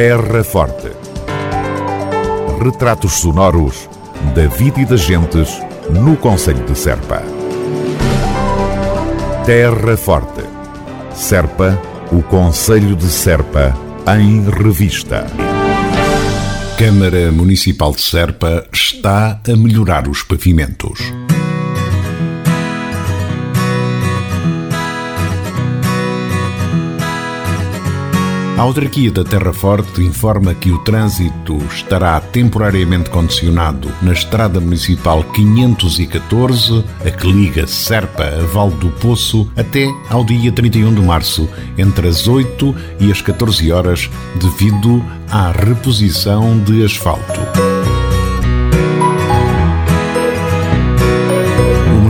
Terra Forte. Retratos sonoros da vida e das gentes no Conselho de Serpa. Terra Forte. Serpa, o Conselho de Serpa, em revista. Câmara Municipal de Serpa está a melhorar os pavimentos. A autarquia da Terra Forte informa que o trânsito estará temporariamente condicionado na Estrada Municipal 514, a que liga Serpa a Val do Poço, até ao dia 31 de março, entre as 8 e as 14 horas, devido à reposição de asfalto.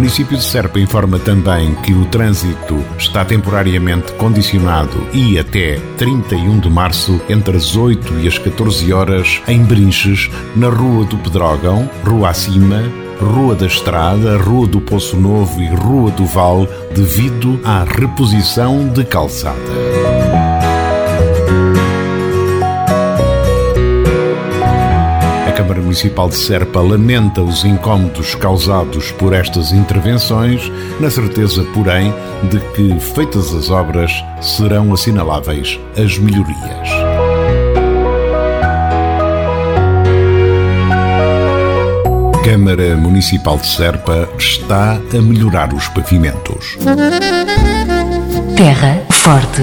Município de Serpa informa também que o trânsito está temporariamente condicionado e até 31 de março, entre as 8 e as 14 horas, em Brinches, na Rua do Pedrógão, Rua Acima, Rua da Estrada, Rua do Poço Novo e Rua do Val, devido à reposição de calçada. Municipal de Serpa lamenta os incómodos causados por estas intervenções, na certeza, porém, de que, feitas as obras, serão assinaláveis as melhorias. Câmara Municipal de Serpa está a melhorar os pavimentos. Terra Forte.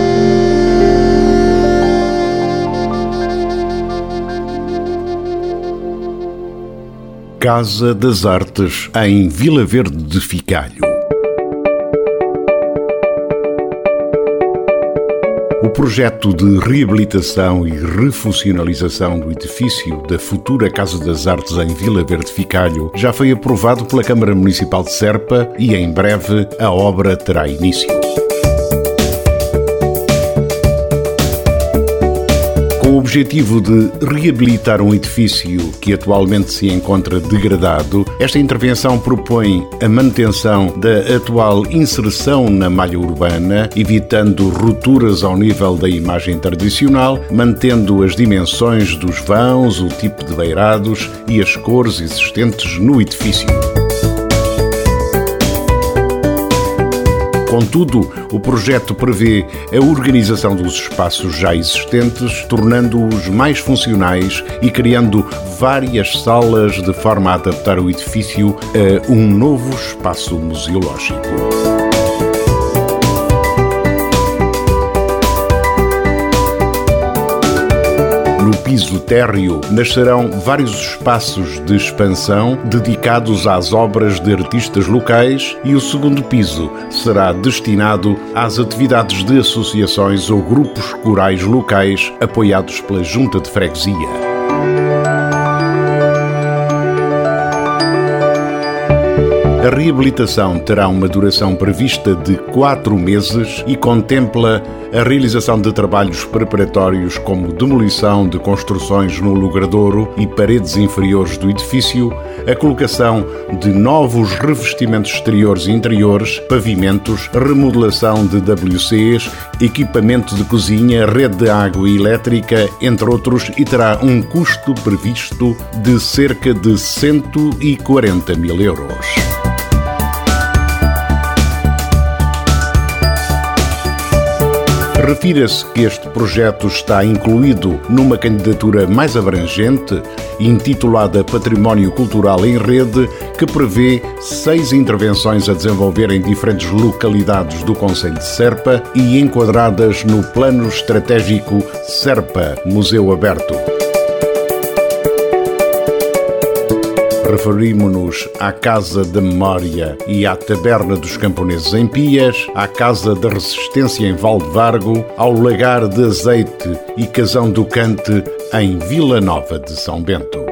Casa das Artes, em Vila Verde de Ficalho. O projeto de reabilitação e refuncionalização do edifício da futura Casa das Artes em Vila Verde Ficalho já foi aprovado pela Câmara Municipal de Serpa e em breve a obra terá início. Objetivo de reabilitar um edifício que atualmente se encontra degradado, esta intervenção propõe a manutenção da atual inserção na malha urbana, evitando rupturas ao nível da imagem tradicional, mantendo as dimensões dos vãos, o tipo de beirados e as cores existentes no edifício. Contudo, o projeto prevê a organização dos espaços já existentes, tornando-os mais funcionais e criando várias salas de forma a adaptar o edifício a um novo espaço museológico. No piso térreo nascerão vários espaços de expansão dedicados às obras de artistas locais e o segundo piso será destinado às atividades de associações ou grupos corais locais apoiados pela Junta de Freguesia. A reabilitação terá uma duração prevista de quatro meses e contempla a realização de trabalhos preparatórios como demolição de construções no logradouro e paredes inferiores do edifício, a colocação de novos revestimentos exteriores e interiores, pavimentos, remodelação de WCs, equipamento de cozinha, rede de água e elétrica, entre outros, e terá um custo previsto de cerca de 140 mil euros. Refira-se que este projeto está incluído numa candidatura mais abrangente, intitulada Património Cultural em Rede, que prevê seis intervenções a desenvolver em diferentes localidades do Conselho de Serpa e enquadradas no Plano Estratégico Serpa Museu Aberto. Referimos-nos à Casa da Memória e à Taberna dos Camponeses em Pias, à Casa da Resistência em Valdevargo, ao Lagar de Azeite e Casão do Cante em Vila Nova de São Bento.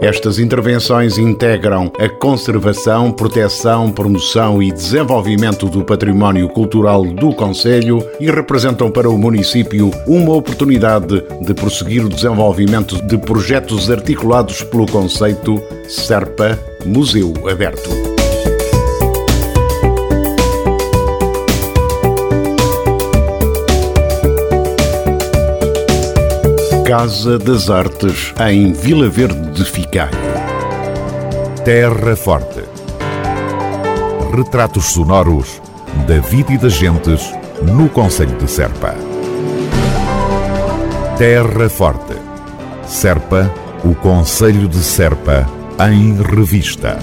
Estas intervenções integram a conservação, proteção, promoção e desenvolvimento do património cultural do Conselho e representam para o município uma oportunidade de prosseguir o desenvolvimento de projetos articulados pelo conceito SERPA Museu Aberto. Casa das Artes, em Vila Verde de Ficai. Terra Forte. Retratos sonoros da vida e das gentes no Conselho de Serpa. Terra Forte. Serpa, o Conselho de Serpa, em revista.